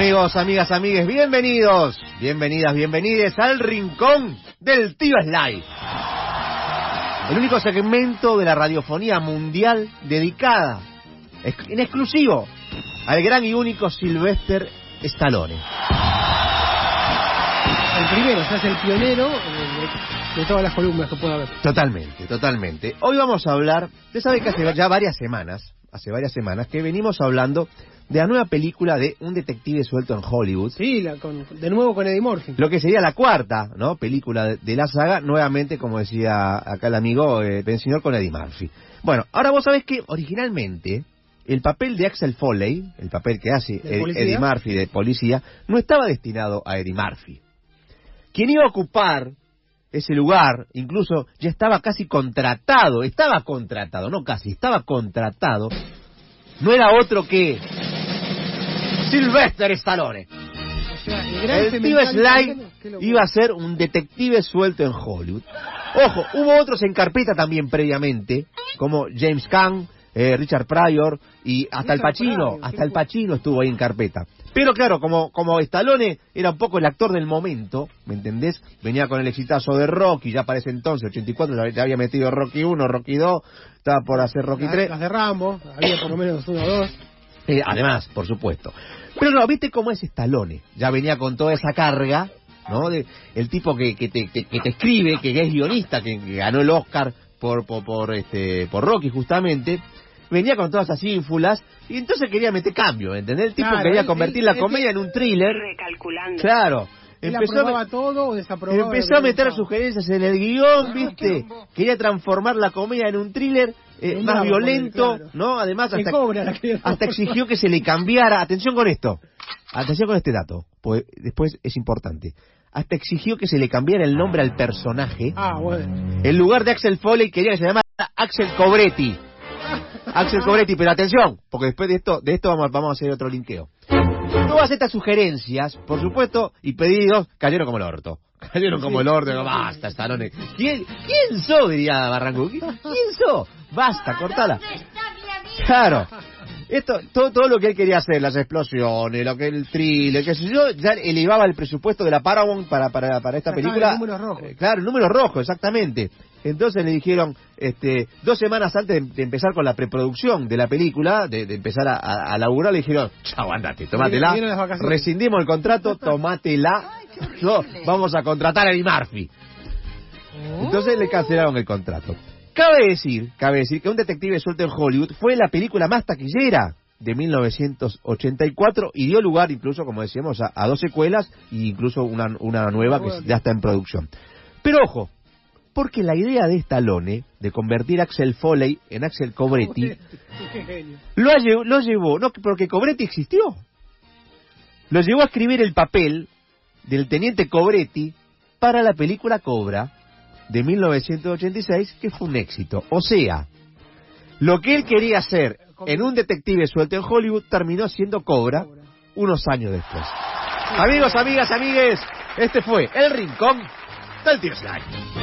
Amigos, amigas, amigues, bienvenidos, bienvenidas, bienvenides al rincón del tío Sly. El único segmento de la radiofonía mundial dedicada en exclusivo al gran y único Sylvester Stallone. El primero, o sea, es el pionero de, de todas las columnas que pueda haber. Totalmente, totalmente. Hoy vamos a hablar, usted sabe que hace ya varias semanas, hace varias semanas, que venimos hablando de la nueva película de un detective suelto en Hollywood. Sí, la, con, de nuevo con Eddie Murphy. Lo que sería la cuarta, ¿no? Película de, de la saga, nuevamente, como decía acá el amigo eh, señor con Eddie Murphy. Bueno, ahora vos sabés que originalmente el papel de Axel Foley, el papel que hace Ed, Eddie Murphy de policía, no estaba destinado a Eddie Murphy. Quien iba a ocupar ese lugar, incluso ya estaba casi contratado, estaba contratado, no casi, estaba contratado, no era otro que Sylvester Stallone. O sea, el, tío Sly iba a ser un detective suelto en Hollywood. Ojo, hubo otros en carpeta también previamente, como James Caan, eh, Richard Pryor y hasta Richard el Pacino, Pryor, hasta el Pacino estuvo ahí en carpeta. Pero claro, como, como Stallone era un poco el actor del momento, ¿me entendés? Venía con el exitazo de Rocky, ya para ese entonces, 84, ya- había metido Rocky 1, Rocky 2, estaba por hacer Rocky Las, 3. las de Rambo, había por lo menos uno o dos. Eh, además, por supuesto. Pero no, ¿viste cómo es Stallone? Ya venía con toda esa carga, ¿no? De, el tipo que, que, te, que, que te escribe, que es guionista, que, que ganó el Oscar por, por, por, este, por Rocky justamente. Venía con todas esas ínfulas y entonces quería meter cambio, ¿entendés? El tipo Claro, quería él- convertir él- la él- comedia en un thriller. Recalculando. Claro. Empezó a, todo o desaprobaba. empezó a meter sugerencias en el guion, ¿viste? Quería transformar la comedia en un thriller eh, más violento, claro. ¿no? Además, cobra hasta exigió que se le cambiara. Atención con esto. Atención con este dato, pues después es importante. Hasta exigió que se le cambiara el nombre al personaje. Ah, bueno. En lugar de Axel Foley quería que se llamara Axel Cobretti. Axel Cobretti, pero atención, porque después de esto, de esto vamos, vamos a hacer otro linkeo. Todas estas sugerencias, por supuesto, y pedidos, cayeron como el orto. Cayeron como el orto, basta, Stallone. ¿Quién, ¿Quién sos? diría Barranco. ¿Quién, quién sos? Basta, cortala. Claro. Esto, todo, todo lo que él quería hacer, las explosiones, lo que el thriller, sé yo, ya elevaba el presupuesto de la Paramount para, para, para esta película. números rojos. Eh, claro, el número rojo, exactamente. Entonces le dijeron, este, dos semanas antes de, de empezar con la preproducción de la película, de, de empezar a, a, a laburar, le dijeron, chao, andate, tomátela, rescindimos el contrato, tomátela, no, vamos a contratar a Eddie Murphy. Entonces le cancelaron el contrato. Cabe decir, cabe decir que un detective suelto en Hollywood fue la película más taquillera de 1984 y dio lugar incluso, como decíamos, a, a dos secuelas e incluso una, una nueva que ya está en producción. Pero ojo, porque la idea de Stallone de convertir a Axel Foley en Axel Cobretti lo, llevó, no porque Cobretti existió, lo llevó a escribir el papel del teniente Cobretti para la película Cobra de 1986, que fue un éxito. O sea, lo que él quería hacer en un detective suelto en Hollywood terminó siendo Cobra unos años después. Amigos, amigas, amigues, este fue el rincón del tío Sly.